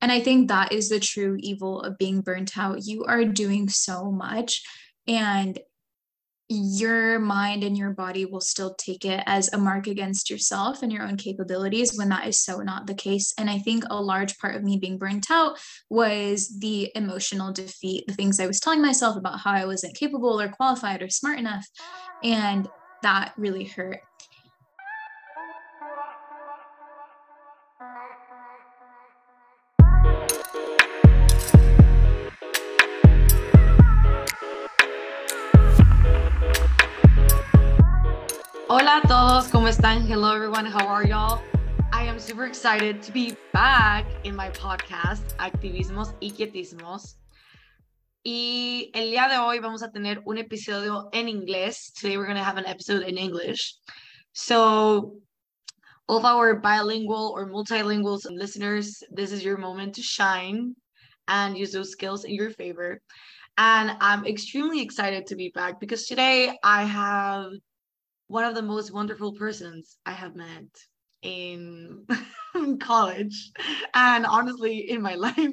And I think that is the true evil of being burnt out. You are doing so much, and your mind and your body will still take it as a mark against yourself and your own capabilities when that is so not the case. And I think a large part of me being burnt out was the emotional defeat, the things I was telling myself about how I wasn't capable or qualified or smart enough. And that really hurt. Todos, ¿cómo están? Hello everyone, how are y'all? I am super excited to be back in my podcast, Activismos y Quietismos. Y el día de hoy vamos a tener un episodio en inglés. Today we're going to have an episode in English. So, all of our bilingual or multilingual listeners, this is your moment to shine and use those skills in your favor. And I'm extremely excited to be back because today I have one of the most wonderful persons I have met in college and honestly in my life.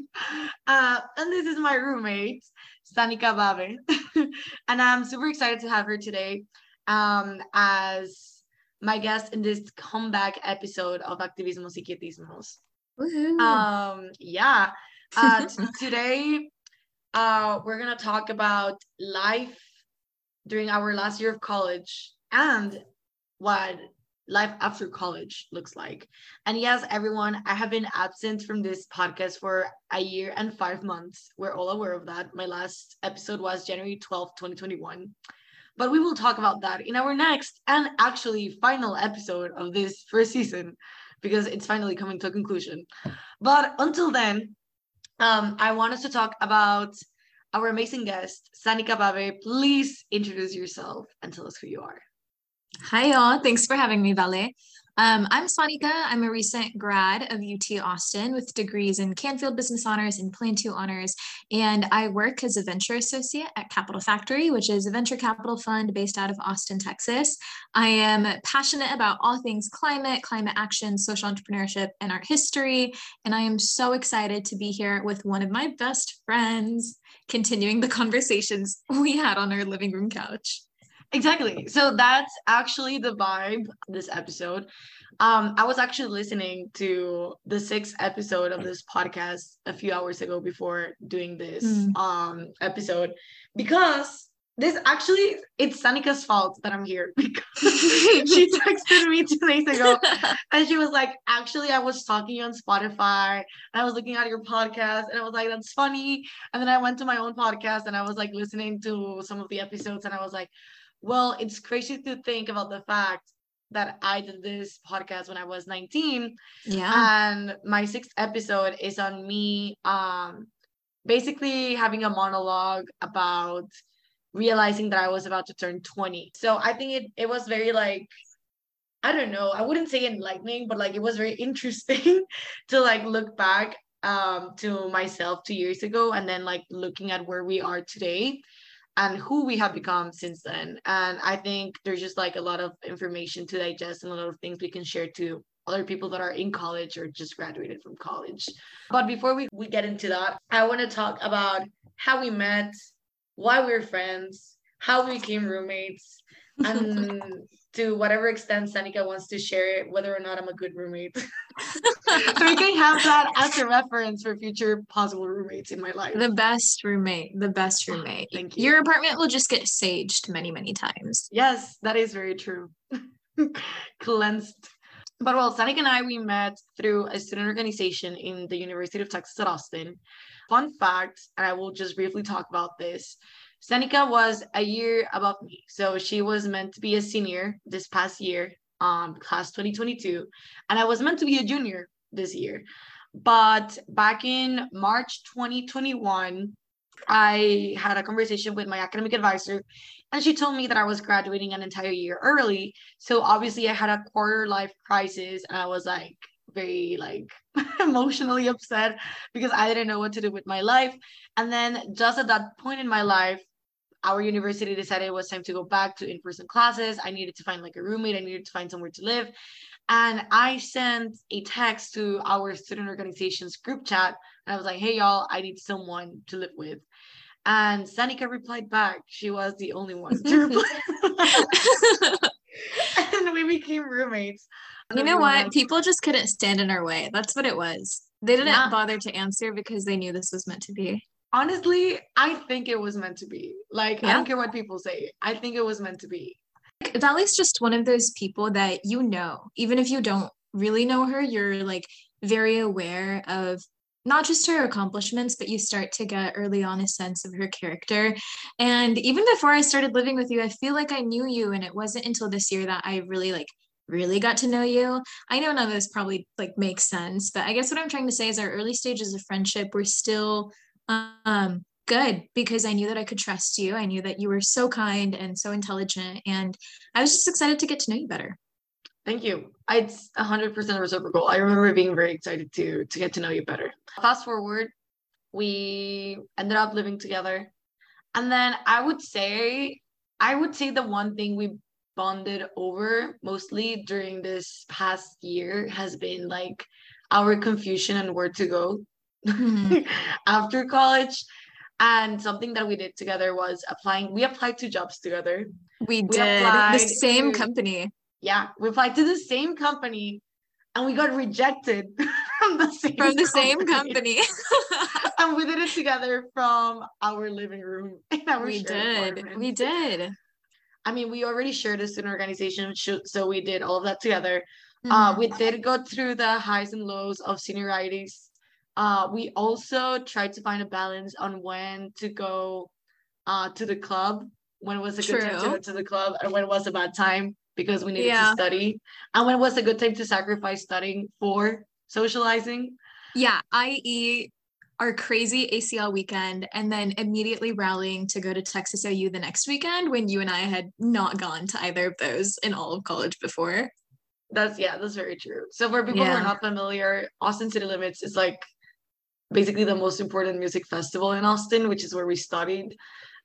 Uh, and this is my roommate, Sanika Babe. and I'm super excited to have her today um, as my guest in this comeback episode of Activismos y Quietismos. Um, yeah. Uh, t- today, uh, we're going to talk about life during our last year of college and what life after college looks like. And yes, everyone, I have been absent from this podcast for a year and five months. We're all aware of that. My last episode was January 12th, 2021. But we will talk about that in our next and actually final episode of this first season because it's finally coming to a conclusion. But until then, um, I want us to talk about our amazing guest, Sanika Babe. Please introduce yourself and tell us who you are. Hi, y'all. Thanks for having me, Vale. Um, I'm Sanika. I'm a recent grad of UT Austin with degrees in Canfield Business Honors and Plan 2 Honors. And I work as a venture associate at Capital Factory, which is a venture capital fund based out of Austin, Texas. I am passionate about all things climate, climate action, social entrepreneurship, and art history. And I am so excited to be here with one of my best friends, continuing the conversations we had on our living room couch. Exactly. So that's actually the vibe this episode. Um, I was actually listening to the sixth episode of this podcast a few hours ago before doing this mm. um episode because this actually it's Sanika's fault that I'm here because she texted me two days ago and she was like, actually, I was talking on Spotify and I was looking at your podcast and I was like, that's funny. And then I went to my own podcast and I was like listening to some of the episodes and I was like, well, it's crazy to think about the fact that I did this podcast when I was 19. Yeah. And my sixth episode is on me um basically having a monologue about realizing that I was about to turn 20. So I think it it was very like I don't know, I wouldn't say enlightening, but like it was very interesting to like look back um to myself 2 years ago and then like looking at where we are today and who we have become since then. And I think there's just like a lot of information to digest and a lot of things we can share to other people that are in college or just graduated from college. But before we, we get into that, I want to talk about how we met, why we're friends, how we became roommates, and to whatever extent Sanika wants to share it, whether or not I'm a good roommate. so we can have that as a reference for future possible roommates in my life. The best roommate, the best ah, roommate. Thank you. Your apartment will just get saged many, many times. Yes, that is very true. Cleansed. But well, Sanik and I, we met through a student organization in the University of Texas at Austin. Fun fact, and I will just briefly talk about this. Sanika was a year above me. So she was meant to be a senior this past year, um, class 2022. And I was meant to be a junior this year. But back in March 2021, I had a conversation with my academic advisor, and she told me that I was graduating an entire year early. So obviously, I had a quarter life crisis, and I was like, very like emotionally upset because I didn't know what to do with my life. And then just at that point in my life, our university decided it was time to go back to in-person classes. I needed to find like a roommate. I needed to find somewhere to live. And I sent a text to our student organization's group chat And I was like, hey, y'all, I need someone to live with. And Sanika replied back. She was the only one to reply. and we became roommates. You know what? People just couldn't stand in our way. That's what it was. They didn't yeah. bother to answer because they knew this was meant to be. Honestly, I think it was meant to be. Like, yeah. I don't care what people say. I think it was meant to be. Vale's just one of those people that you know, even if you don't really know her, you're like very aware of not just her accomplishments, but you start to get early on a sense of her character. And even before I started living with you, I feel like I knew you. And it wasn't until this year that I really like really got to know you. I know none of this probably like makes sense, but I guess what I'm trying to say is our early stages of friendship were still um good because I knew that I could trust you. I knew that you were so kind and so intelligent and I was just excited to get to know you better. Thank you. It's 100% reciprocal. I remember being very excited to to get to know you better. Fast forward, we ended up living together. And then I would say I would say the one thing we bonded over mostly during this past year has been like our confusion and where to go mm-hmm. after college and something that we did together was applying we applied to jobs together we, we did the same to, company yeah we applied to the same company and we got rejected from the same from the company. same company and we did it together from our living room our we did we did I mean, we already shared a student organization, so we did all of that together. Uh, mm-hmm. Uh, we did go through the highs and lows of senioritis. Uh, we also tried to find a balance on when to go uh, to the club, when was a True. good time to go to the club, and when was a bad time because we needed yeah. to study, and when was a good time to sacrifice studying for socializing. Yeah, i.e., our crazy ACL weekend and then immediately rallying to go to Texas OU the next weekend when you and I had not gone to either of those in all of college before. That's yeah, that's very true. So for people yeah. who are not familiar, Austin City Limits is like basically the most important music festival in Austin, which is where we studied.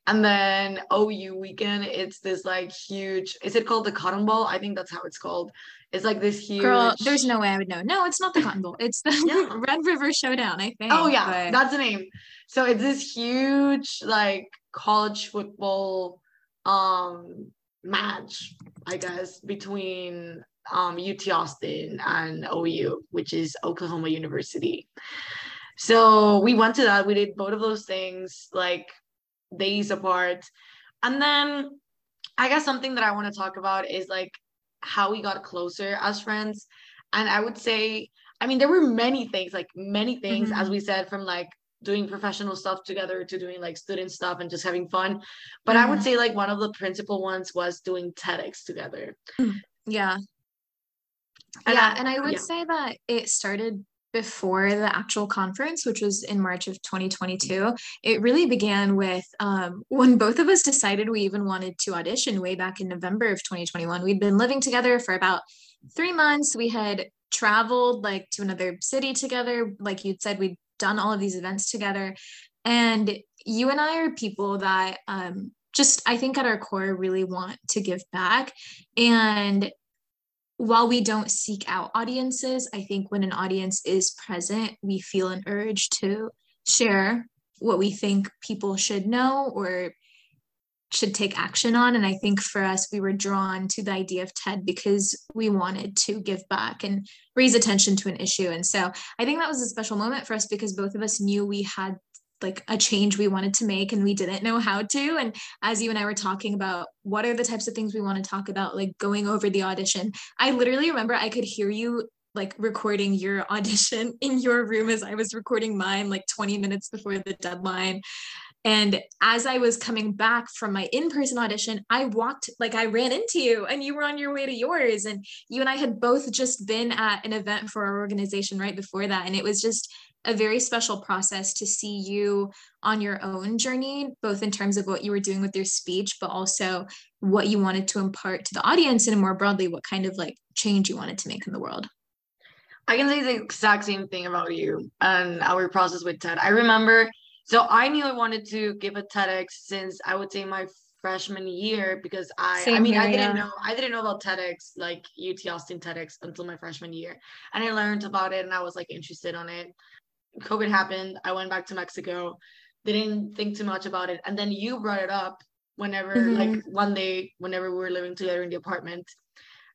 And then OU weekend, it's this like huge. Is it called the Cotton Bowl? I think that's how it's called. It's like this huge. Girl, there's no way I would know. No, it's not the Cotton Bowl. It's the yeah. Red River Showdown. I think. Oh yeah, but... that's the name. So it's this huge like college football um match, I guess, between um UT Austin and OU, which is Oklahoma University. So we went to that. We did both of those things. Like days apart. And then I guess something that I want to talk about is like how we got closer as friends. And I would say, I mean, there were many things, like many things, mm-hmm. as we said, from like doing professional stuff together to doing like student stuff and just having fun. But mm-hmm. I would say like one of the principal ones was doing TEDx together. Mm, yeah. And yeah. I, and I would yeah. say that it started before the actual conference, which was in March of 2022, it really began with um, when both of us decided we even wanted to audition way back in November of 2021. We'd been living together for about three months. We had traveled like to another city together. Like you'd said, we'd done all of these events together. And you and I are people that um, just, I think at our core, really want to give back. And while we don't seek out audiences, I think when an audience is present, we feel an urge to share what we think people should know or should take action on. And I think for us, we were drawn to the idea of TED because we wanted to give back and raise attention to an issue. And so I think that was a special moment for us because both of us knew we had like a change we wanted to make and we didn't know how to and as you and I were talking about what are the types of things we want to talk about like going over the audition I literally remember I could hear you like recording your audition in your room as I was recording mine like 20 minutes before the deadline and as I was coming back from my in person audition, I walked, like, I ran into you and you were on your way to yours. And you and I had both just been at an event for our organization right before that. And it was just a very special process to see you on your own journey, both in terms of what you were doing with your speech, but also what you wanted to impart to the audience and more broadly, what kind of like change you wanted to make in the world. I can say the exact same thing about you and our process with TED. I remember, so I knew I wanted to give a TEDx since I would say my freshman year because I Same I mean here, I didn't yeah. know I didn't know about TEDx like UT Austin TEDx until my freshman year and I learned about it and I was like interested on it COVID happened. I went back to Mexico. They Didn't think too much about it. And then you brought it up whenever, mm-hmm. like one day, whenever we were living together in the apartment.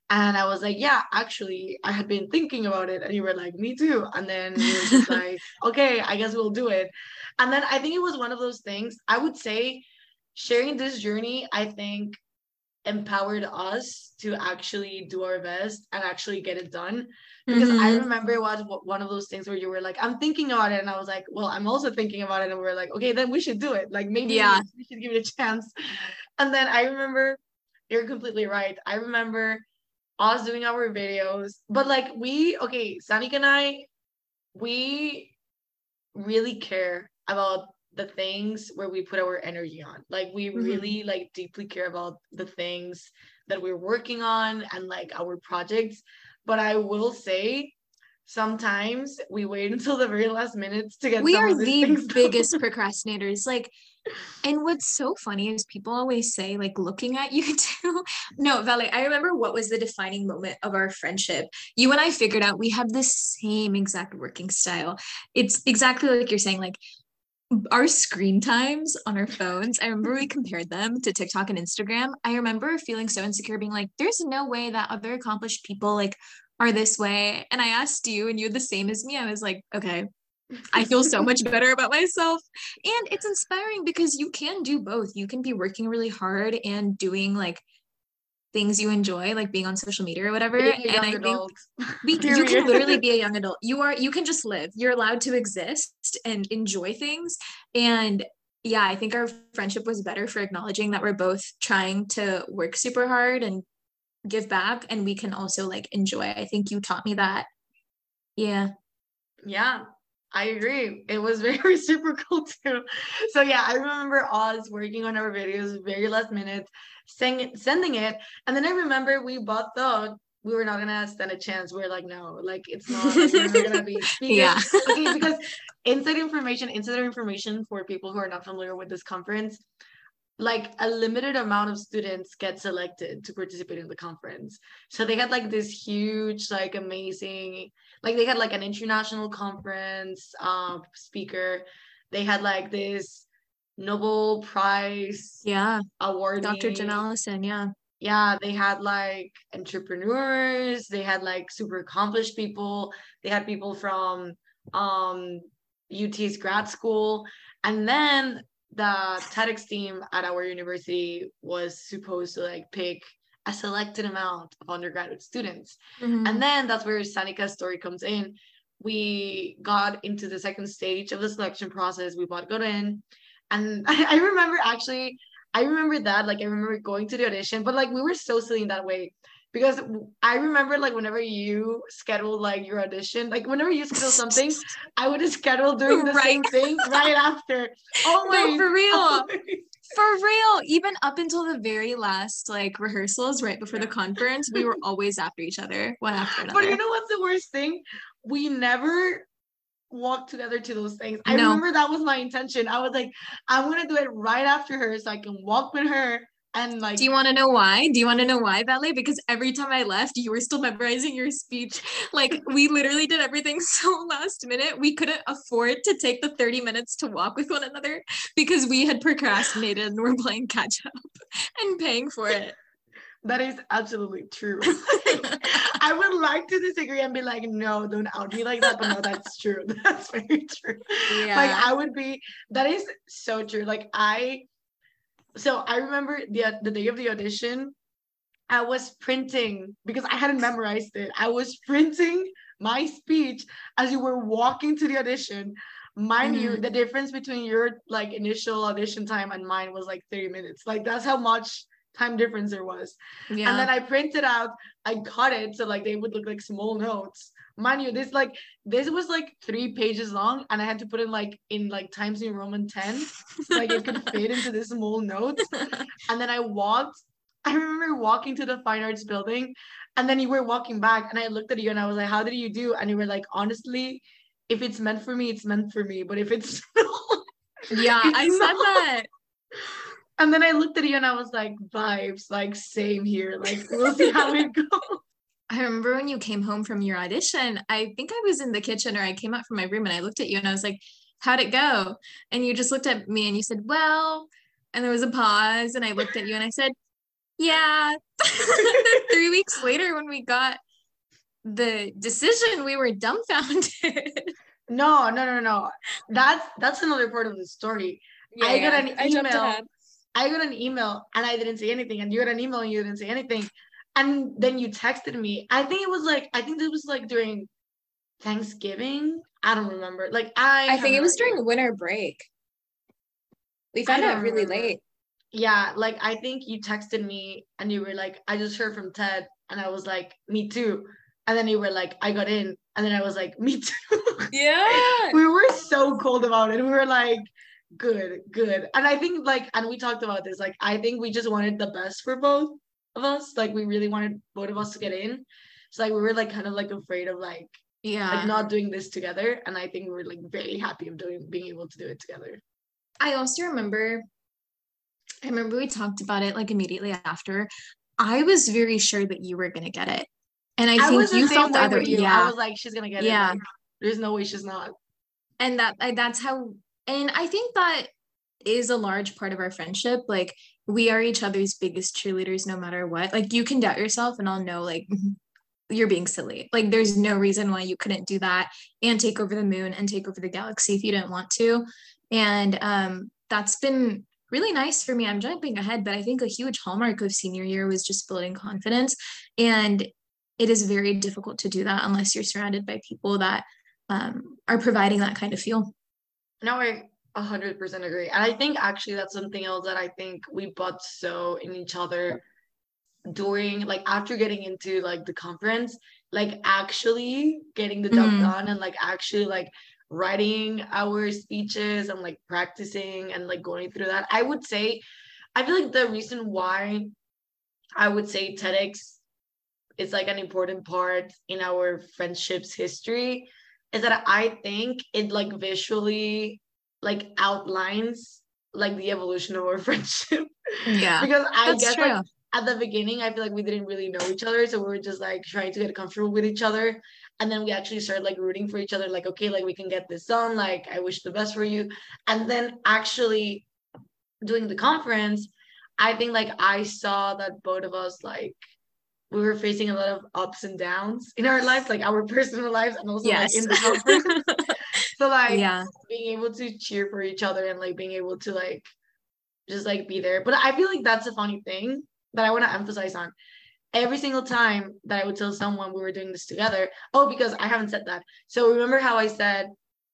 And I was like, yeah, actually, I had been thinking about it. And you were like, me too. And then you were just like, okay, I guess we'll do it. And then I think it was one of those things. I would say sharing this journey, I think empowered us to actually do our best and actually get it done. Because mm-hmm. i remember it was one of those things where you were like i'm thinking about it and i was like well i'm also thinking about it and we are like okay then we should do it. Like maybe yeah. we should give it a chance. And then i remember you're completely right. I remember us doing our videos but like we okay Sanik and i we really care about the things where we put our energy on. Like we mm-hmm. really like deeply care about the things that we're working on and like our projects. But i will say sometimes we wait until the very last minutes to get we are the biggest procrastinators. Like and what's so funny is people always say like looking at you too. No Vale i remember what was the defining moment of our friendship. You and i figured out we have the same exact working style. It's exactly like you're saying like our screen times on our phones, I remember we compared them to TikTok and Instagram. I remember feeling so insecure, being like, there's no way that other accomplished people like are this way. And I asked you, and you're the same as me. I was like, okay, I feel so much better about myself. And it's inspiring because you can do both. You can be working really hard and doing like things you enjoy, like being on social media or whatever. And I adult. think we, you can literally be a young adult. You are you can just live. You're allowed to exist and enjoy things. And yeah, I think our friendship was better for acknowledging that we're both trying to work super hard and give back and we can also like enjoy. I think you taught me that. Yeah. Yeah. I agree. It was very reciprocal too. So yeah, I remember Oz working on our videos very last minute, sending sending it, and then I remember we both thought we were not gonna stand a chance. We are like, no, like it's not. we're not gonna be speaking. yeah. okay, because inside information, insider information for people who are not familiar with this conference, like a limited amount of students get selected to participate in the conference. So they had like this huge, like amazing, like they had like an international conference um speaker. They had like this Nobel Prize yeah award. Dr. Jim Allison, yeah. Yeah, they had like entrepreneurs, they had like super accomplished people, they had people from um UT's grad school. And then the TEDx team at our university was supposed to like pick a selected amount of undergraduate students. Mm-hmm. And then that's where Sanika's story comes in. We got into the second stage of the selection process. We both got in. And I, I remember actually, I remember that. Like, I remember going to the audition, but like, we were so silly in that way because I remember like whenever you schedule like your audition, like whenever you schedule something, I would just schedule doing the right. same thing right after. Oh my, no, for real. For real, even up until the very last like rehearsals right before the conference, we were always after each other, one after another. But you know what's the worst thing? We never walked together to those things. I no. remember that was my intention. I was like, I'm gonna do it right after her so I can walk with her and like, do you want to know why? Do you want to know why, Vale? Because every time I left, you were still memorizing your speech. Like, we literally did everything so last minute. We couldn't afford to take the 30 minutes to walk with one another because we had procrastinated and we're playing catch up and paying for it. That is absolutely true. I would like to disagree and be like, no, don't out me like that. But no, that's true. That's very true. Yeah. Like I would be, that is so true. Like I so I remember the the day of the audition, I was printing because I hadn't memorized it. I was printing my speech as you were walking to the audition. Mind mm-hmm. you, the difference between your like initial audition time and mine was like 30 minutes. Like that's how much time difference there was. Yeah. And then I printed out, I cut it so like they would look like small notes mind you, this like this was like three pages long, and I had to put it like in like Times New Roman 10, so, like it could fit into this small notes. And then I walked. I remember walking to the fine arts building, and then you were walking back, and I looked at you and I was like, "How did you do?" And you were like, "Honestly, if it's meant for me, it's meant for me. But if it's yeah, I not. said that." And then I looked at you and I was like, vibes, like same here. Like we'll see how it goes. I remember when you came home from your audition, I think I was in the kitchen or I came out from my room and I looked at you and I was like, How'd it go? And you just looked at me and you said, Well, and there was a pause and I looked at you and I said, Yeah. three weeks later, when we got the decision, we were dumbfounded. No, no, no, no. That's that's another part of the story. Yeah, I got an email. I got an email and I didn't say anything, and you got an email and you didn't say anything, and then you texted me. I think it was like I think it was like during Thanksgiving. I don't remember. Like I. I think it was during winter break. We found out really remember. late. Yeah, like I think you texted me and you were like, I just heard from TED, and I was like, me too. And then you were like, I got in, and then I was like, me too. Yeah. we were so cold about it. We were like, good, good. And I think like, and we talked about this, like, I think we just wanted the best for both of us. Like we really wanted both of us to get in. So like we were like kind of like afraid of like yeah like not doing this together. And I think we were like very happy of doing being able to do it together. I also remember I remember we talked about it like immediately after. I was very sure that you were gonna get it. And I, I think you felt the other you. Yeah. I was like, she's gonna get yeah. it. Yeah. there's no way she's not. And that that's how and I think that is a large part of our friendship. Like we are each other's biggest cheerleaders no matter what. Like you can doubt yourself and I'll know like mm-hmm, you're being silly. Like there's no reason why you couldn't do that and take over the moon and take over the galaxy if you didn't want to. And um that's been really nice for me. I'm jumping ahead, but I think a huge hallmark of senior year was just building confidence. And it is very difficult to do that unless you're surrounded by people that um, are providing that kind of feel. No, I 100% agree. And I think actually that's something else that I think we bought so in each other during like after getting into like the conference like actually getting the job mm-hmm. done and like actually like writing our speeches and like practicing and like going through that i would say i feel like the reason why i would say tedx is like an important part in our friendship's history is that i think it like visually like outlines like the evolution of our friendship. Yeah. because I guess true. like at the beginning, I feel like we didn't really know each other. So we were just like trying to get comfortable with each other. And then we actually started like rooting for each other, like, okay, like we can get this done. Like, I wish the best for you. And then actually doing the conference, I think like I saw that both of us like we were facing a lot of ups and downs in our lives, like our personal lives and also yes. like in the conference. so like yeah being able to cheer for each other and like being able to like just like be there but i feel like that's a funny thing that i want to emphasize on every single time that i would tell someone we were doing this together oh because i haven't said that so remember how i said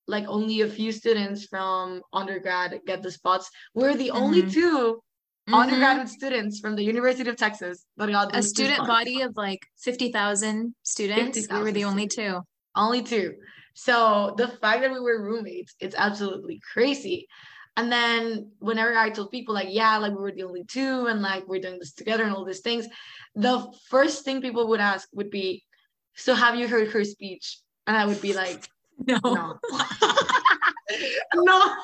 like only a few students from undergrad get the spots we're the mm-hmm. only 2 mm-hmm. undergraduate students from the university of texas a student body of like 50000 students 50, we were the only two only two so the fact that we were roommates, it's absolutely crazy. And then whenever I told people like, yeah, like we were the only two and like we're doing this together and all these things, the first thing people would ask would be, so have you heard her speech? And I would be like, no. No. no.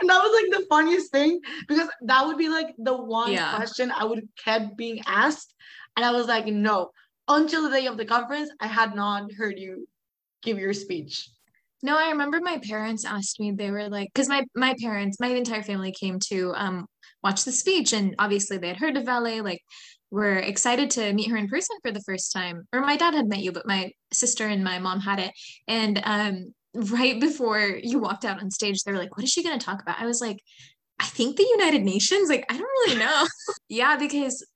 And that was like the funniest thing because that would be like the one yeah. question I would kept being asked. And I was like, no. Until the day of the conference, I had not heard you give your speech. No, I remember my parents asked me, they were like, because my my parents, my entire family came to um watch the speech and obviously they had heard of Vale, like were excited to meet her in person for the first time. Or my dad had met you, but my sister and my mom had it. And um right before you walked out on stage, they were like, What is she gonna talk about? I was like, I think the United Nations. Like, I don't really know. yeah, because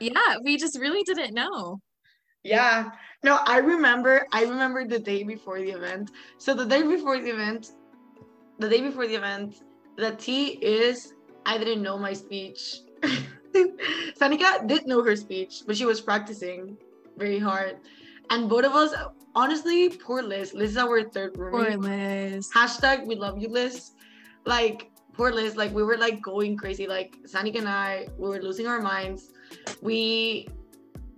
yeah, we just really didn't know. Yeah. No, I remember I remember the day before the event. So the day before the event, the day before the event, the T is I didn't know my speech. Sanika did know her speech, but she was practicing very hard. And both of us, honestly, poor Liz. Liz is our third roommate. Poor Liz. Hashtag we love you, Liz. Like, poor Liz, like we were like going crazy. Like Sanika and I, we were losing our minds. We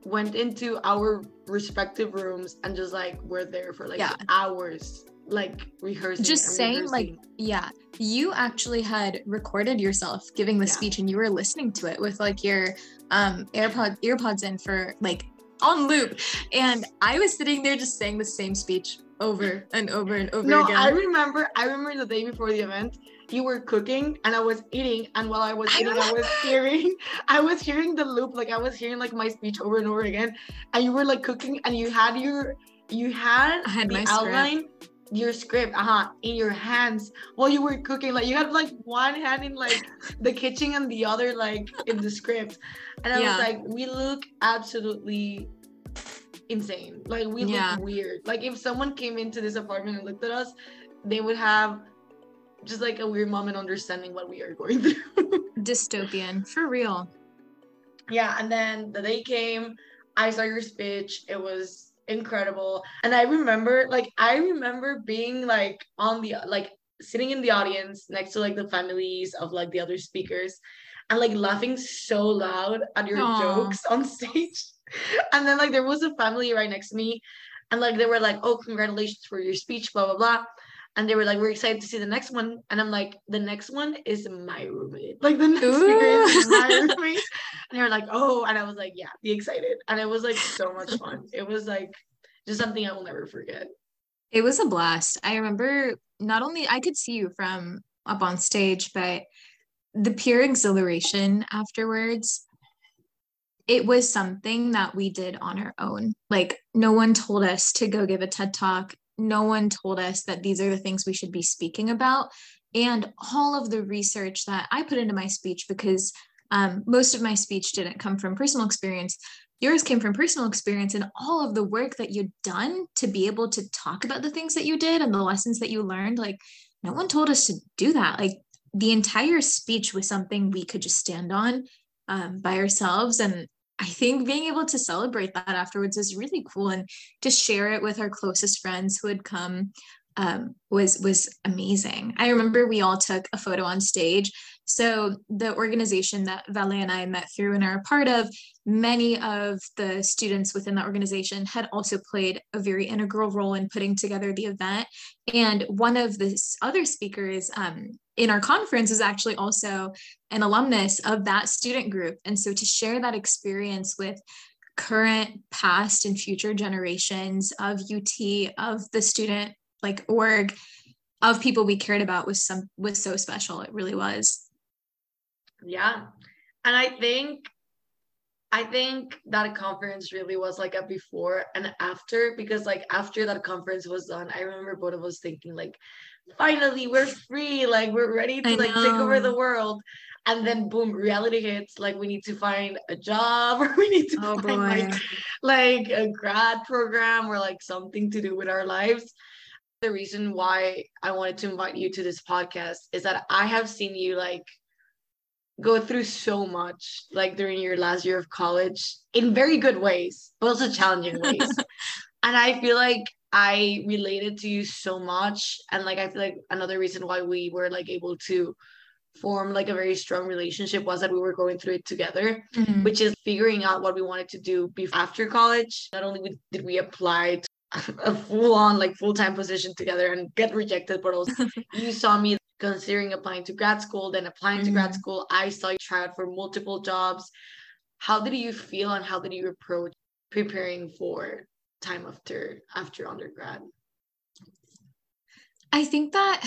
went into our respective rooms and just like we're there for like yeah. hours like rehearsing just saying rehearsing. like yeah you actually had recorded yourself giving the yeah. speech and you were listening to it with like your um airpod earpods in for like on loop. And I was sitting there just saying the same speech over and over and over no, again. I remember I remember the day before the event, you were cooking and I was eating. And while I was eating I, was hearing I was hearing the loop. Like I was hearing like my speech over and over again. And you were like cooking and you had your you had, I had the my outline your script uh-huh in your hands while you were cooking like you had like one hand in like the kitchen and the other like in the script and i Yeah. was like we look absolutely insane like we Yeah. look weird like if someone came into this apartment and looked at us they would have just like a weird moment understanding what we are going through Dystopian, for real. yeah and then the day came i saw your speech it was incredible. And i remember like i remember being like on the like sitting in the audience next to like the families of like the other speakers and like laughing so loud at your Aw. jokes on stage. And then like there was a family right next to me and like they were like oh congratulations for your speech blah blah blah and they were like we're excited to see the next one and i'm like the next one is my roommate like the next speaker is my roommate and they were like, oh, and I was like, yeah, be excited. And it was like so much fun. It was like just something I will never forget. It was a blast. I remember not only I could see you from up on stage, but the pure exhilaration afterwards. It was something that we did on our own. Like, no one told us to go give a TED talk. No one told us that these are the things we should be speaking about. And all of the research that I put into my speech, because um, most of my speech didn't come from personal experience, yours came from personal experience and all of the work that you'd done to be able to talk about the things that you did and the lessons that you learned like no one told us to do that like the entire speech was something we could just stand on um, by ourselves and i think being able to celebrate that afterwards was really cool and to share it with our closest friends who had come um, was was amazing i remember we all took a photo on stage so the organization that Vale and I met through and are a part of, many of the students within that organization had also played a very integral role in putting together the event. And one of the other speakers um, in our conference is actually also an alumnus of that student group. And so to share that experience with current, past, and future generations of UT, of the student like org, of people we cared about was some was so special. It really was. Yeah. And I think I think that conference really was like a before and after because like after that conference was done, I remember both of us thinking like finally we're free, like we're ready to I like take over the world. And then boom, reality hits, like we need to find a job or we need to Oh find like like a grad program or like something to do with our lives. The reason why I wanted to invite you to this podcast is that I have seen you like go through so much like during your last year of college in very good ways, but also challenging ways. and I feel like I related to you so much. And like I feel like another reason why we were like able to form like a very strong relationship was that we were going through it together Mhm. which is figuring out what we wanted to do before after college. Not only did we apply to a full on like full time position together and get rejected, but also you saw me considering applying to grad school, then applying to grad Mhm. school. I saw you try out for multiple jobs. How did you feel and how did you approach preparing for time after after undergrad? I think that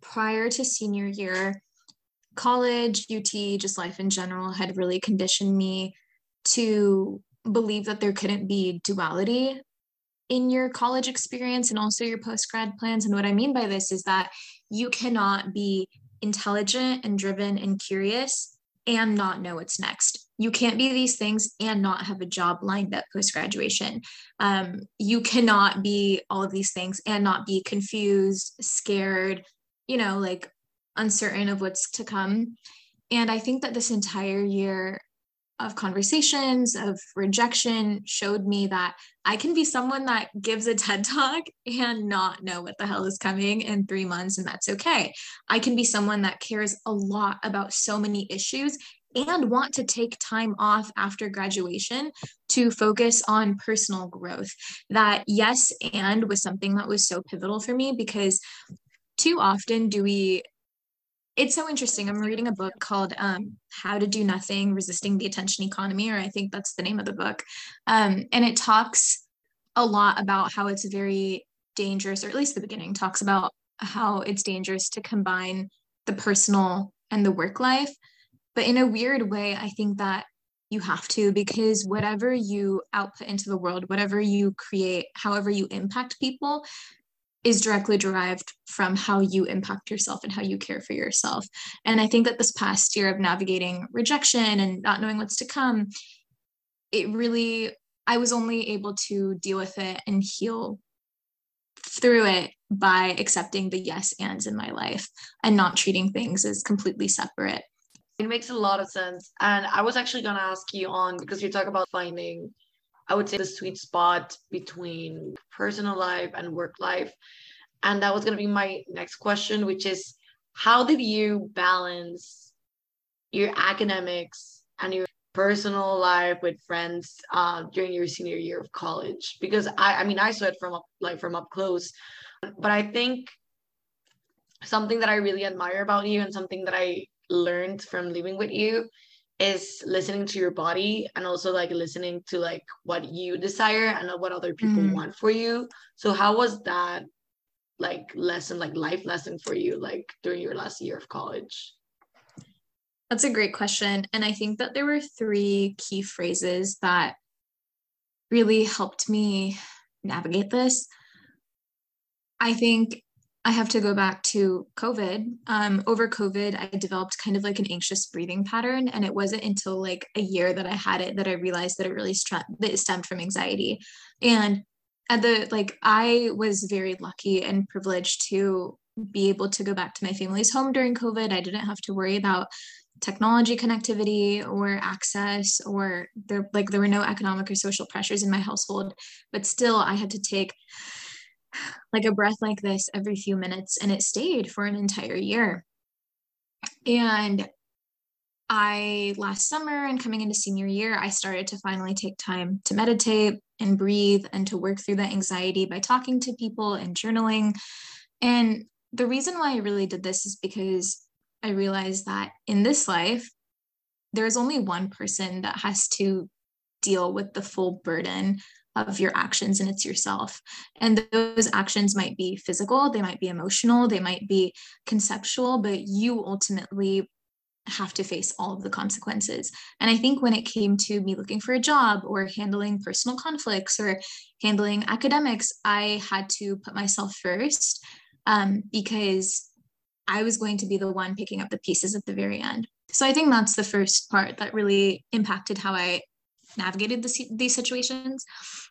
prior to senior year, college, UT, just life in general had really conditioned me to believe that there couldn't be duality in your college experience and also your post grad plans. And what I mean by this is that you cannot be intelligent and driven and curious and not know what's next. You can't be these things and not have a job lined up post graduation. Um, you cannot be all of these things and not be confused, scared, you know, like uncertain of what's to come. And I think that this entire year of conversations, of rejection, showed me that I can be someone that gives a TED talk and not know what the hell is coming in three months, and that's okay. I can be someone that cares a lot about so many issues and want to take time off after graduation to focus on personal growth. That yes, and was something that was so pivotal for me because too often do we it's so interesting. I'm reading a book called um, How to Do Nothing Resisting the Attention Economy, or I think that's the name of the book. Um, and it talks a lot about how it's very dangerous, or at least the beginning talks about how it's dangerous to combine the personal and the work life. But in a weird way, I think that you have to because whatever you output into the world, whatever you create, however you impact people, is directly derived from how you impact yourself and how you care for yourself. And I think that this past year of navigating rejection and not knowing what's to come, it really, I was only able to deal with it and heal through it by accepting the yes ands in my life and not treating things as completely separate. It makes a lot of sense. And I was actually going to ask you on because you talk about finding I would say the sweet spot between personal life and work life. And that was going to be my next question, which is how did you balance your academics and your personal life with friends uh, during your senior year of college? Because I, I mean, I saw it from up, like from up close, but I think something that I really admire about you and something that I learned from living with you is listening to your body and also like listening to like what you desire and what other people mm. want for you. So how was that like lesson like life lesson for you like during your last year of college? That's a great question and i think that there were three key phrases that really helped me navigate this. I think I have to go back to COVID. Um, over COVID, I developed kind of like an anxious breathing pattern, and it wasn't until like a year that I had it that I realized that it really that it stemmed from anxiety. And at the like, I was very lucky and privileged to be able to go back to my family's home during COVID. I didn't have to worry about technology connectivity or access or there like there were no economic or social pressures in my household but still i had to take like a breath like this every few minutes and it stayed for an entire year and I last summer and coming into senior year, I started to finally take time to meditate and breathe and to work through that anxiety by talking to people and journaling. And the reason why I really did this is because I realized that in this life, there's only one person that has to deal with the full burden of your actions and it's yourself. And those actions might be physical, they might be emotional, they might be conceptual, but you ultimately have to face all of the consequences. And I think when it came to me looking for a job or handling personal conflicts or handling academics, I had to put myself first um, because I was going to be the one picking up the pieces at the very end. So I think that's the first part that really impacted how I navigated these situations.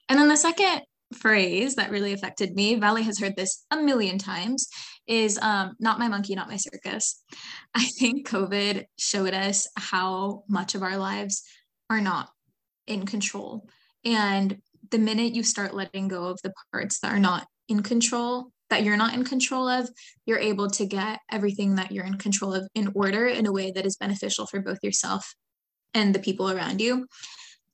And then the second phrase that really affected me, Vale has heard this a million times, is um, not my monkey, not my circus. I think COVID showed us how much of our lives are not in control. And the minute you start letting go of the parts that are not in control, that you're not in control of, you're able to get everything that you're in control of in order in a way that is beneficial for both yourself and the people around you.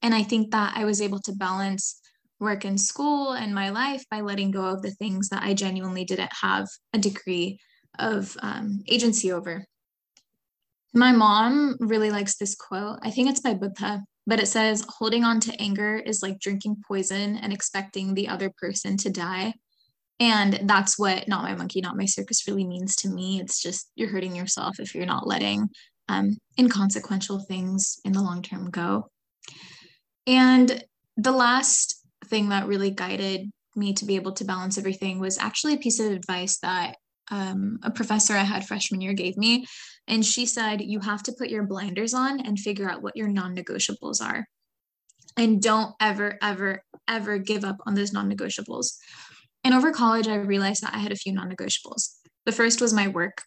And I think that I was able to balance work and school and my life by letting go of the things that I genuinely didn't have a degree of um, agency over. My mom really likes this quote. I think it's by Buddha, but it says, holding on to anger is like drinking poison and expecting the other person to die. And that's what Not My Monkey, Not My Circus really means to me. It's just you're hurting yourself if you're not letting um, inconsequential things in the long term go. And the last thing that really guided me to be able to balance everything was actually a piece of advice that um, a professor I had freshman year gave me. And she said, You have to put your blinders on and figure out what your non negotiables are. And don't ever, ever, ever give up on those non negotiables. And over college, I realized that I had a few non negotiables. The first was my work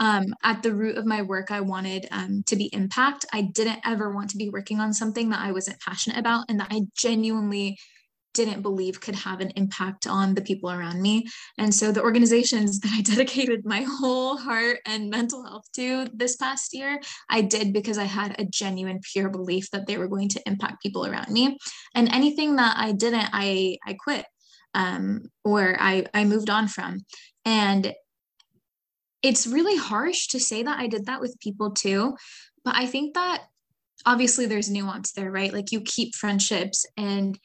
um, at the root of my work, I wanted um, to be impact. I didn't ever want to be working on something that I wasn't passionate about and that I genuinely didn't believe could have an impact on the people around me. And so the organizations that I dedicated my whole heart and mental health to this past year, I did because I had a genuine pure belief that they were going to impact people around me. And anything that I didn't, I I quit um, or I I moved on from. And it's really harsh to say that I did that with people too. But I think that obviously there's nuance there, right? Like you keep friendships and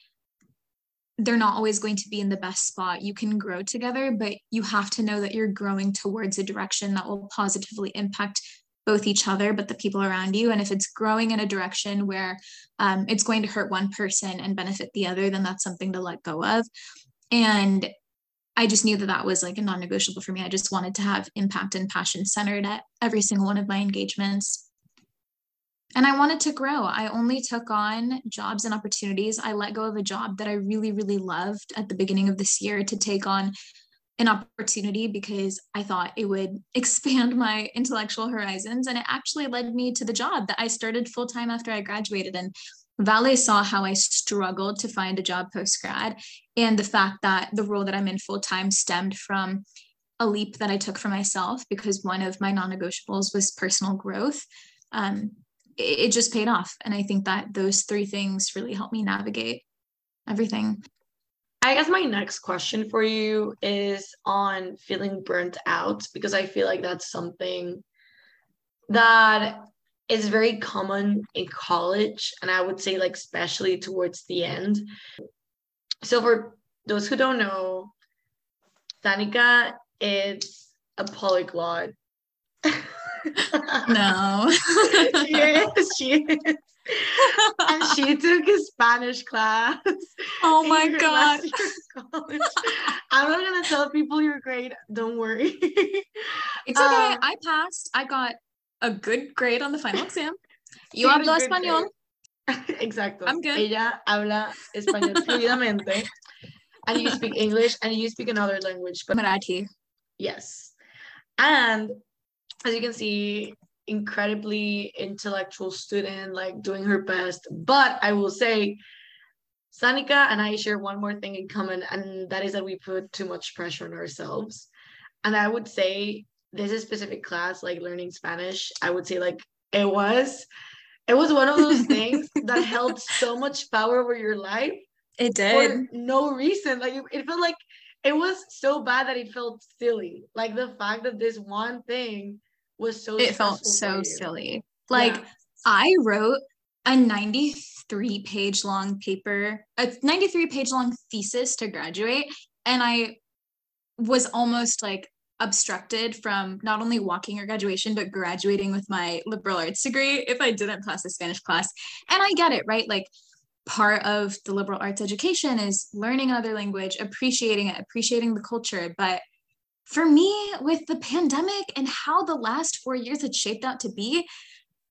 they're not always going to be in the best spot. You can grow together, but you have to know that you're growing towards a direction that will positively impact both each other, but the people around you. And if it's growing in a direction where um, it's going to hurt one person and benefit the other, then that's something to let go of. And I just knew that that was like a non negotiable for me. I just wanted to have impact and passion centered at every single one of my engagements. And I wanted to grow. I only took on jobs and opportunities. I let go of a job that I really, really loved at the beginning of this year to take on an opportunity because I thought it would expand my intellectual horizons. And it actually led me to the job that I started full time after I graduated. And Vale saw how I struggled to find a job post grad, and the fact that the role that I'm in full time stemmed from a leap that I took for myself because one of my non negotiables was personal growth. Um, it, just paid off. And I think that those three things really helped me navigate everything. I guess my next question for you is on feeling burnt out because I feel like that's something that is very common in college and I would say like especially towards the end. So for those who don't know, Sanika is a polyglot. no. she is. She is. and she took a Spanish class. Oh my god! I'm not gonna tell people your grade. Don't worry. it's okay. Um, I passed. I got a good grade on the final exam. You hablo español. Exacto. I'm good. Ella habla español fluidamente. and you speak English and you speak another language. But Marathi. Yes. And as you can see, incredibly intellectual student, like doing her best. But I will say, Sanika and I share one more thing in common, and that is that we put too much pressure on ourselves. And I would say this is specific class, like learning Spanish, I would say like it was, it was one of those things that held so much power over your life. It did. For no reason. Like it felt like it was so bad that it felt silly. Like the fact that this one thing was so it felt so silly. Like yeah. i wrote a 93 page long paper a 93 page long thesis to graduate and i was almost like obstructed from not only walking your graduation but graduating with my liberal arts degree if i didn't pass the spanish class. And i get it right? Like part of the liberal arts education is learning another language appreciating it appreciating the culture but for me, with the pandemic and how the last four years had shaped out to be,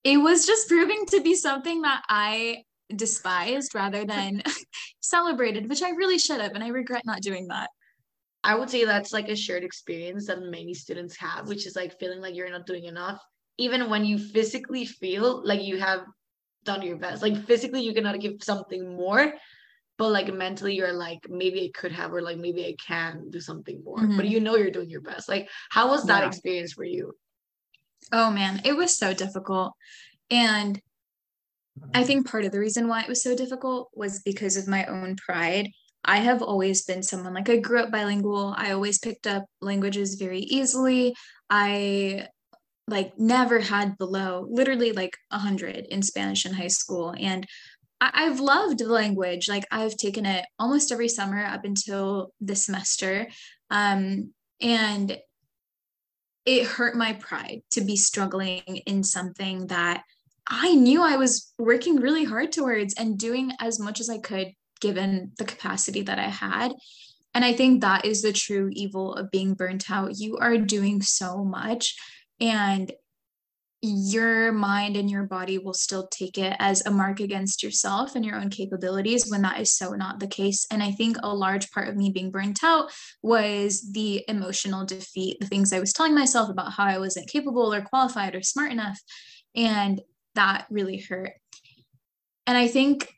it was just proving to be something that I despised rather than celebrated, which I really should have. And I regret not doing that. I would say that's like a shared experience that many students have, which is like feeling like you're not doing enough, even when you physically feel like you have done your best. Like physically, you cannot give something more, but like mentally you're like maybe i could have or like maybe i can do something more mm-hmm. but you know you're doing your best. Like how was that yeah. experience for you? Oh man it was so difficult and i think part of the reason why it was so difficult was because of my own pride. I have always been someone like i grew up bilingual. I always picked up languages very easily. I like never had below literally like 100 in spanish in high school and I- have loved the language. Like I've taken it almost every summer up until this semester. Um, and it hurt my pride to be struggling in something that I knew I was working really hard towards and doing as much as I could given the capacity that I had. And I think that is the true evil of being burnt out. You are doing so much and your mind and your body will still take it as a mark against yourself and your own capabilities when that is so not the case. And I think a large part of me being burnt out was the emotional defeat, the things I was telling myself about how I wasn't capable or qualified or smart enough. And that really hurt. And I think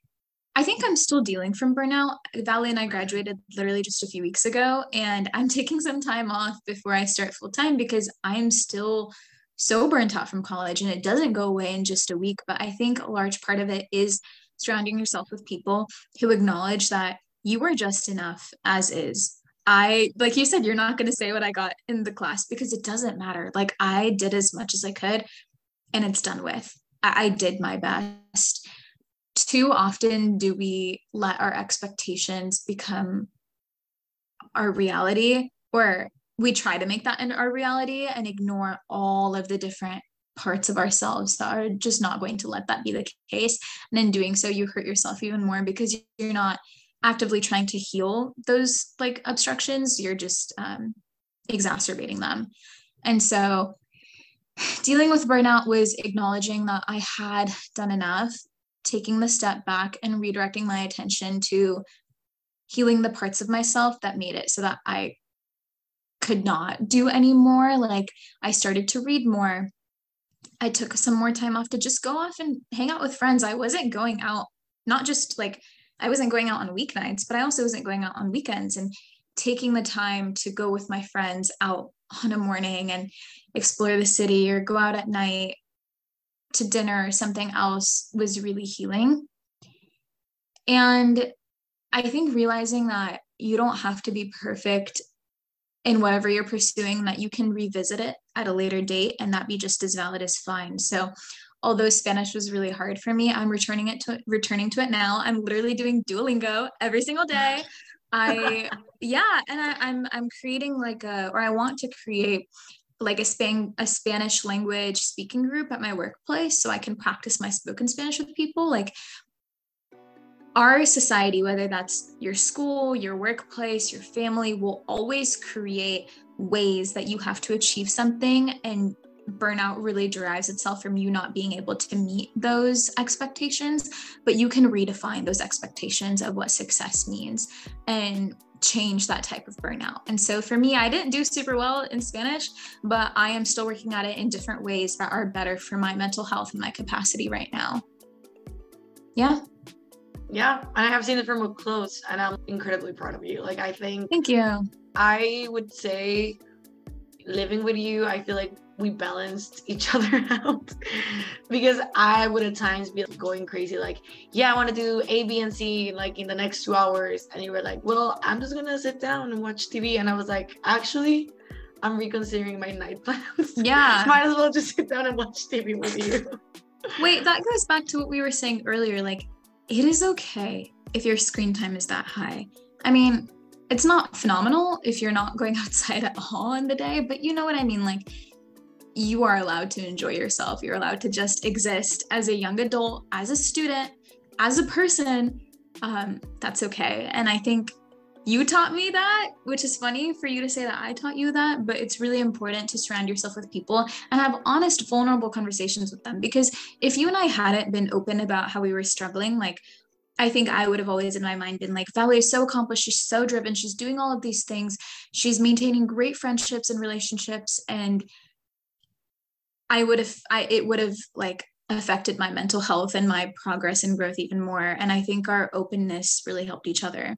I think I'm still dealing from burnout. Vale and I graduated literally just a few weeks ago, and I'm taking some time off before I start full time because I'm still so burnt out from college and it doesn't go away in just a week. But I think a large part of it is surrounding yourself with people who acknowledge that you are just enough as is. I, like you said, you're not going to say what I got in the class because it doesn't matter. Like I did as much as I could and it's done with. I, I did my best. Too often do we let our expectations become our reality or we try to make that in our reality and ignore all of the different parts of ourselves that are just not going to let that be the case. And in doing so, you hurt yourself even more because you're not actively trying to heal those like obstructions, you're just um, exacerbating them. And so dealing with burnout was acknowledging that I had done enough, taking the step back and redirecting my attention to healing the parts of myself that made it so that I could not do anymore. Like I started to read more. I took some more time off to just go off and hang out with friends. I wasn't going out, not just like I wasn't going out on weeknights, but I also wasn't going out on weekends and taking the time to go with my friends out on a morning and explore the city or go out at night to dinner or something else was really healing. And I think realizing that you don't have to be perfect in whatever you're pursuing, that you can revisit it at a later date and that be just as valid as fine. So although Spanish was really hard for me, I'm returning it to returning to it now. I'm literally doing Duolingo every single day. I yeah, and I, I'm I'm creating like a or I want to create like a span a Spanish language speaking group at my workplace so I can practice my spoken Spanish with people. Like our society, whether that's your school, your workplace, your family, will always create ways that you have to achieve something and burnout really derives itself from you not being able to meet those expectations, but you can redefine those expectations of what success means and change that type of burnout. And so for me, I didn't do super well in Spanish, but I am still working at it in different ways that are better for my mental health and my capacity right now. Yeah. Yeah, and I have seen it from up close, and I'm incredibly proud of you. Like, I think. Thank you. I would say living with you, I feel like we balanced each other out because I would at times be going crazy, like, yeah, I want to do A, B, and C like in the next two hours. And you were like, well, I'm just gonna sit down and watch TV. And I was like, actually, I'm reconsidering my night plans. Yeah. Might as well just sit down and watch TV with you. Wait, that goes back to what we were saying earlier. Like, it is okay if your screen time is that high. I mean, it's not phenomenal if you're not going outside at all in the day, but you know what I mean? Like, you are allowed to enjoy yourself. You're allowed to just exist as a young adult, as a student, as a person. Um, that's okay. And I think you taught me that, which is funny for you to say that I taught you that, but it's really important to surround yourself with people and have honest, vulnerable conversations with them. Because if you and I hadn't been open about how we were struggling, like I think I would have always in my mind been like, Valerie is so accomplished. She's so driven. She's doing all of these things. She's maintaining great friendships and relationships. And I would have, I, it would have like affected my mental health and my progress and growth even more. And I think our openness really helped each other.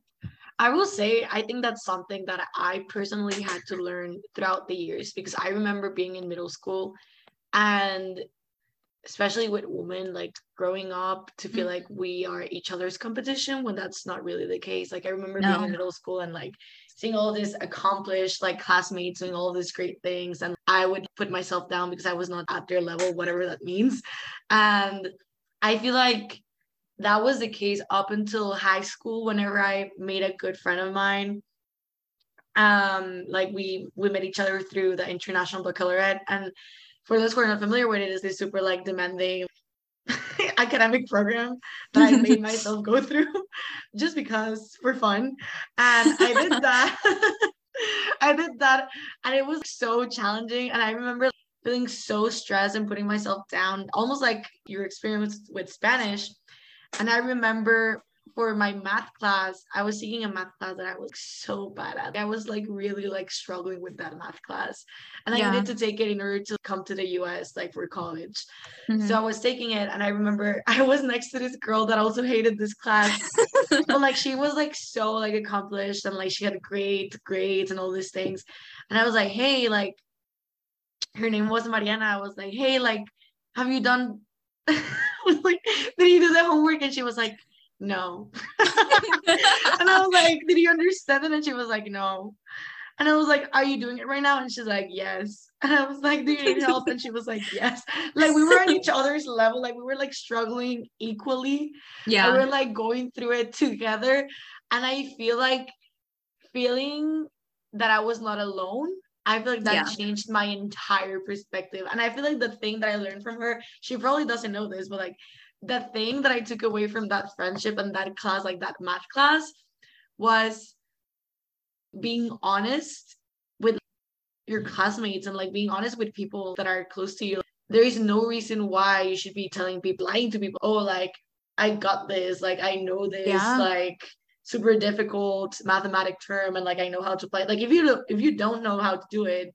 I will say, I think that's something that I personally had to learn throughout the years because I remember being in middle school and especially with women like growing up to feel mm-hmm. like we are each other's competition when that's not really the case like i remember no. being in middle school and like seeing all this accomplished like classmates doing all these great things and i would put myself down because i was not at their level whatever that means and i feel like that was the case up until high school whenever i made a good friend of mine um like we we met each other through the international baccalaureate and for those who are not familiar with it, it, is this super like demanding academic program that I made myself go through just because for fun. And I did that. I did that and it was so challenging. And I remember feeling so stressed and putting myself down, almost like your experience with Spanish. And I remember for my math class, I was taking a math class that I was so bad at. I was like really like struggling with that math class. And I needed to take it in order to come to the US like for college. Mm-hmm. So I was taking it and I remember I was next to this girl that also hated this class. but like she was like so like accomplished and like she had great grades and all these things. And I was like, hey, like her name was Mariana. I was like, hey, like, have you done like, did he do the homework? And she was like, no. and I was like, did you understand it? And she was like, no. And I was like, Are you doing it right now? And she's like, Yes. And I was like, Do you need help? And she was like, Yes. Like we were on each other's level. Like we were like struggling equally. Yeah. We we're like going through it together. And I feel like feeling that I was not alone. I feel like that yeah. changed my entire perspective. And I feel like the thing that I learned from her, she probably doesn't know this, but like the thing that I took away from that friendship and that class, like that math class, was being honest with your classmates and like being honest with people that are close to you. There is no reason why you should be telling people, lying to people, oh, like, I got this, like, I know this, yeah. like, super difficult mathematic term and like I know how to play. Like if you if you don't know how to do it,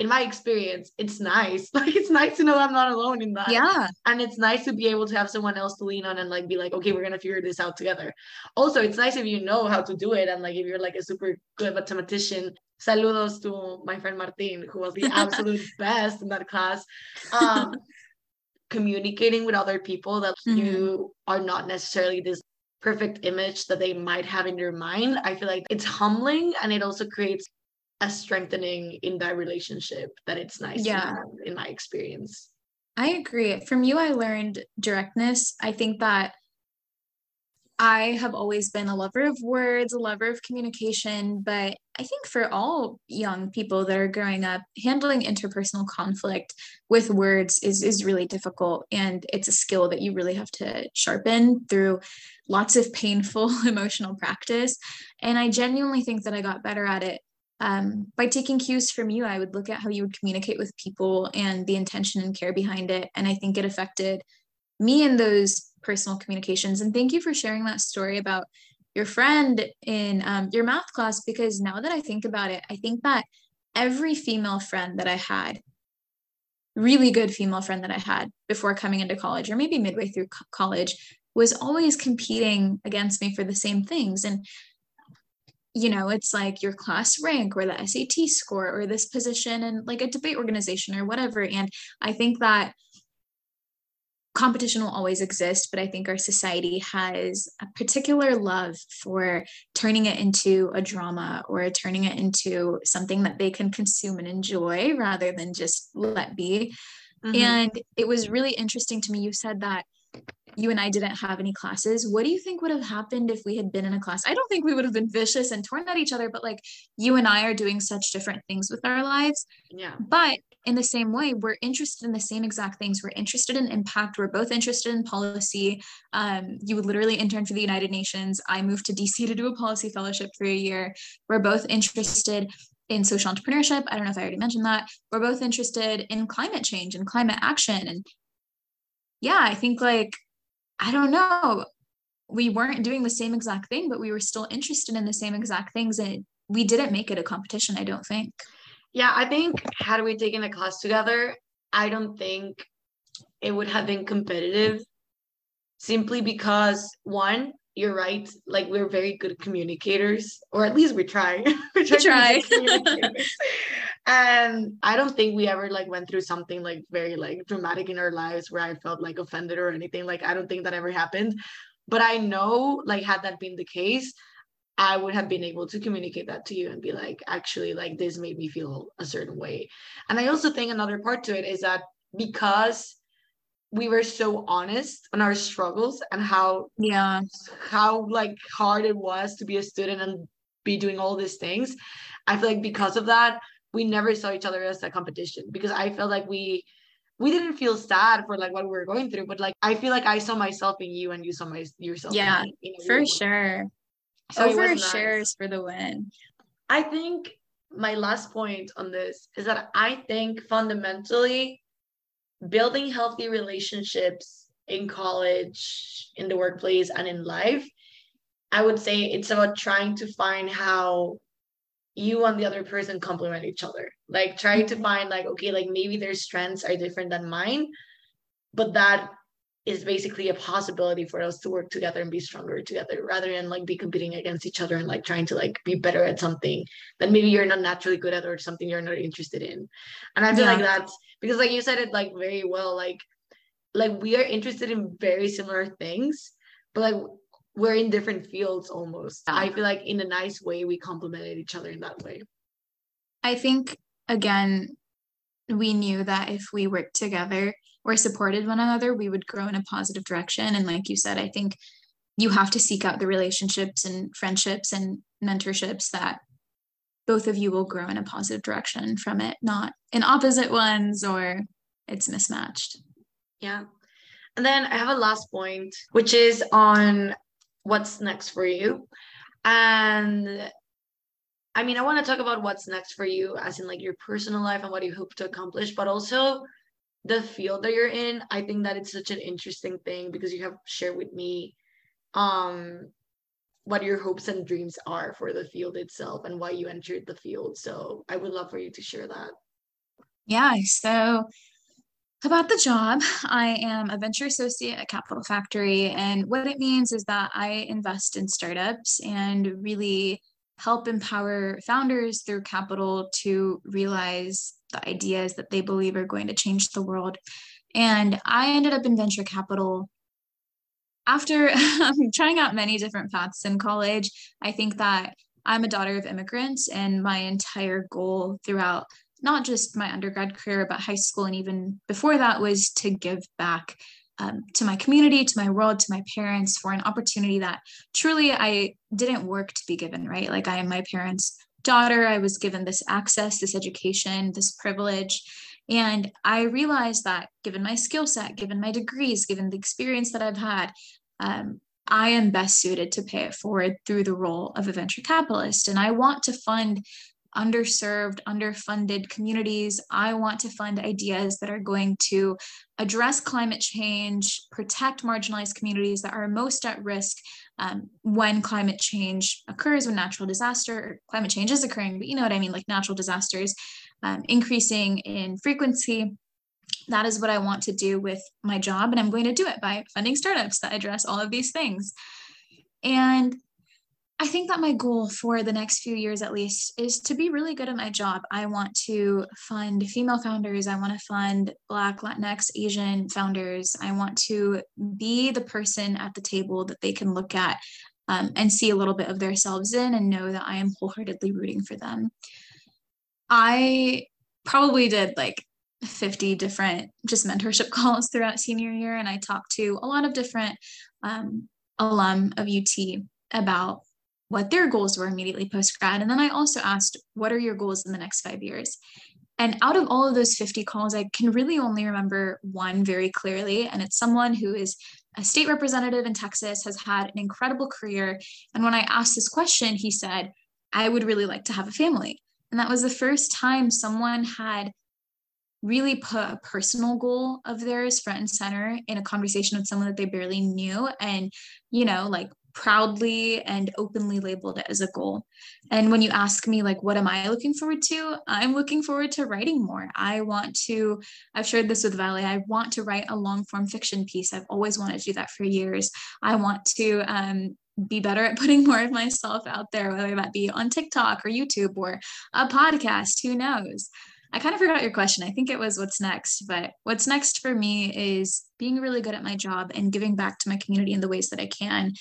in my experience, it's nice. Like it's nice to know I'm not alone in that. Yeah. And it's nice to be able to have someone else to lean on and like be like, okay, we're gonna figure this out together. Also, it's nice if you know how to do it and like if you're like a super good mathematician. Saludos to my friend Martin, who was the absolute best in that class. Um, communicating with other people that mm-hmm. you are not necessarily this perfect image that they might have in your mind. I feel like it's humbling and it also creates a strengthening in that relationship that it's nice yeah. in my experience. I agree. From you, I learned directness. I think that I have always been a lover of words, a lover of communication, but I think for all young people that are growing up, handling interpersonal conflict with words is is really difficult and it's a skill that you really have to sharpen through lots of painful emotional practice. And I genuinely think that I got better at it um, by taking cues from you, I would look at how you would communicate with people and the intention and care behind it. And I think it affected me in those personal communications. And thank you for sharing that story about your friend in um, your math class, because now that I think about it, I think that every female friend that I had, really good female friend that I had before coming into college, or maybe midway through co- college, was always competing against me for the same things. And you know, it's like your class rank or the SAT score or this position and like a debate organization or whatever. And I think that competition will always exist, but I think our society has a particular love for turning it into a drama or turning it into something that they can consume and enjoy rather than just let be. Mm-hmm. And it was really interesting to me. You said that you and I didn't have any classes, what do you think would have happened if we had been in a class? I don't think we would have been vicious and torn at each other, but like you and I are doing such different things with our lives. Yeah. But in the same way, we're interested in the same exact things. We're interested in impact. We're both interested in policy. Um, you would literally intern for the United Nations. I moved to DC to do a policy fellowship for a year. We're both interested in social entrepreneurship. I don't know if I already mentioned that. We're both interested in climate change and climate action. And yeah, I think like I don't know. We weren't doing the same exact thing, but we were still interested in the same exact things. And we didn't make it a competition, I don't think. Yeah, I think had we taken a class together, I don't think it would have been competitive simply because one, you're right, like we're very good communicators, or at least we try. we try. try. And i don't think we ever like went through something like very like dramatic in our lives where i felt like offended or anything like i don't think that ever happened. But i know like had that been the case i would have been able to communicate that to you and be like actually like this made me feel a certain way. And i also think another part to it is that because we were so honest on our struggles and how yeah. how like hard it was to be a student and be doing all these things i feel like because of that we never saw each other as a competition because I felt like we we didn't feel sad for like what we were going through, but like I feel like I saw myself in you and you saw my yourself. Yeah, me, you know, for sure. So Over shares for the win. I think my last point on this is that I think fundamentally building healthy relationships in college, in the workplace, and in life, I would say it's about trying to find how you and the other person complement each other like try to mm-hmm. find like okay like maybe their strengths are different than mine but that is basically a possibility for us to work together and be stronger together rather than like be competing against each other and like trying to like be better at something that maybe you're not naturally good at or something you're not interested in and i feel yeah. like that's because like you said it like very well like like we are interested in very similar things but like we're in different fields almost. I feel like in a nice way we complemented each other in that way. I think again, we knew that if we worked together or supported one another, we would grow in a positive direction. And like you said, I think you have to seek out the relationships and friendships and mentorships that both of you will grow in a positive direction from it, not in opposite ones or it's mismatched. Yeah. And then I have a last point, which is on what's next for you. And I mean, I want to talk about what's next for you, as in like your personal life and what you hope to accomplish, but also the field that you're in. I think that it's such an interesting thing because you have shared with me um what your hopes and dreams are for the field itself and why you entered the field. So I would love for you to share that. Yeah. So about the job, I am a venture associate at Capital Factory. And what it means is that I invest in startups and really help empower founders through capital to realize the ideas that they believe are going to change the world. And I ended up in venture capital after trying out many different paths in college. I think that I'm a daughter of immigrants, and my entire goal throughout not just my undergrad career, but high school and even before that was to give back um, to my community, to my world, to my parents for an opportunity that truly I didn't work to be given, right? Like I am my parents' daughter. I was given this access, this education, this privilege. And I realized that given my skill set, given my degrees, given the experience that I've had, um, I am best suited to pay it forward through the role of a venture capitalist. And I want to fund underserved, underfunded communities. I want to fund ideas that are going to address climate change, protect marginalized communities that are most at risk um, when climate change occurs, when natural disaster or climate change is occurring, but you know what I mean, like natural disasters um, increasing in frequency. That is what I want to do with my job, and I'm going to do it by funding startups that address all of these things. And I think that my goal for the next few years, at least, is to be really good at my job. I want to fund female founders. I want to fund Black, Latinx, Asian founders. I want to be the person at the table that they can look at um, and see a little bit of themselves in and know that I am wholeheartedly rooting for them. I probably did like 50 different just mentorship calls throughout senior year, and I talked to a lot of different um, alum of UT about what their goals were immediately post grad. And then I also asked, what are your goals in the next five years? And out of all of those 50 calls, I can really only remember one very clearly. And it's someone who is a state representative in Texas, has had an incredible career. And when I asked this question, he said, I would really like to have a family. And that was the first time someone had really put a personal goal of theirs front and center in a conversation with someone that they barely knew and you know like proudly and openly labeled it as a goal. And when you ask me, like, what am I looking forward to? I'm looking forward to writing more. I want to, I've shared this with Vale, I want to write a long form fiction piece. I've always wanted to do that for years. I want to, um, be better at putting more of myself out there, whether that be on TikTok or YouTube or a podcast, who knows? I kind of forgot your question. I think it was what's next, but what's next for me is being really good at my job and giving back to my community in the ways that I can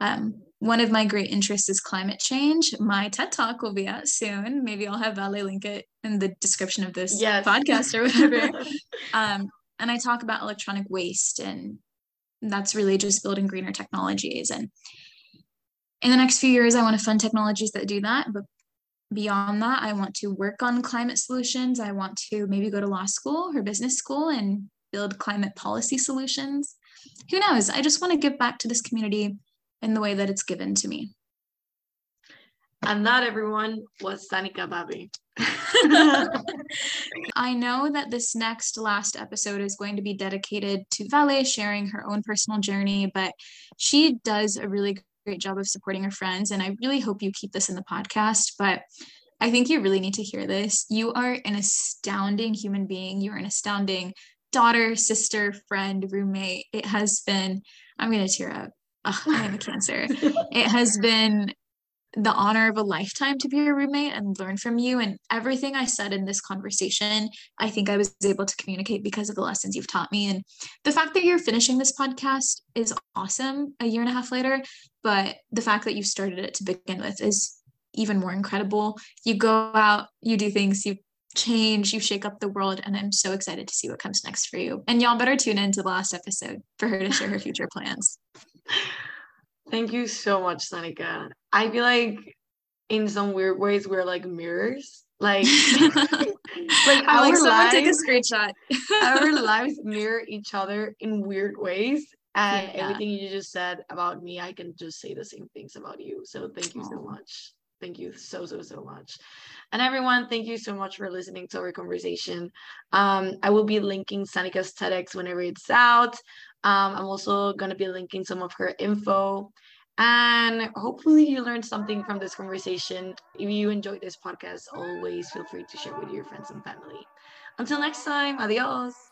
um, one of my great interests is climate change. My TED Talk will be out soon. Maybe I'll have Vale link it in the description of this yes. podcast or whatever. um, and I talk about electronic waste, and that's really just building greener technologies. And in the next few years, I want to fund technologies that do that. But beyond that, I want to work on climate solutions. I want to maybe go to law school or business school and build climate policy solutions. Who knows? I just want to give back to this community in the way that it's given to me. And that everyone was Sanika Babi. I know that this next last episode is going to be dedicated to Vale sharing her own personal journey, but she does a really great job of supporting her friends. And I really hope you keep this in the podcast. But I think you really need to hear this. You are an astounding human being. You're an astounding daughter, sister, friend, roommate. It has been, I'm going to tear up I have a cancer. it has been the honor of a lifetime to be your roommate and learn from you. And everything I said in this conversation, I think I was able to communicate because of the lessons you've taught me. And the fact that you're finishing this podcast is awesome a year and a half later. But the fact that you started it to begin with is even more incredible. You go out, you do things, you change, you shake up the world. And I'm so excited to see what comes next for you. And y'all better tune into the last episode for her to share her future plans. Thank you so much, Sanika. I feel like in some weird ways we're like mirrors. Like, like our like lives, take a screenshot. our lives mirror each other in weird ways. And yeah. everything you just said about me, I can just say the same things about you. So thank you Aww. so much. Thank you so, so, so much. And everyone, thank you so much for listening to our conversation. Um, I will be linking Sanika's TEDx whenever it's out. Um, I'm also going to be linking some of her info. And hopefully, you learned something from this conversation. If you enjoyed this podcast, always feel free to share with your friends and family. Until next time, adios.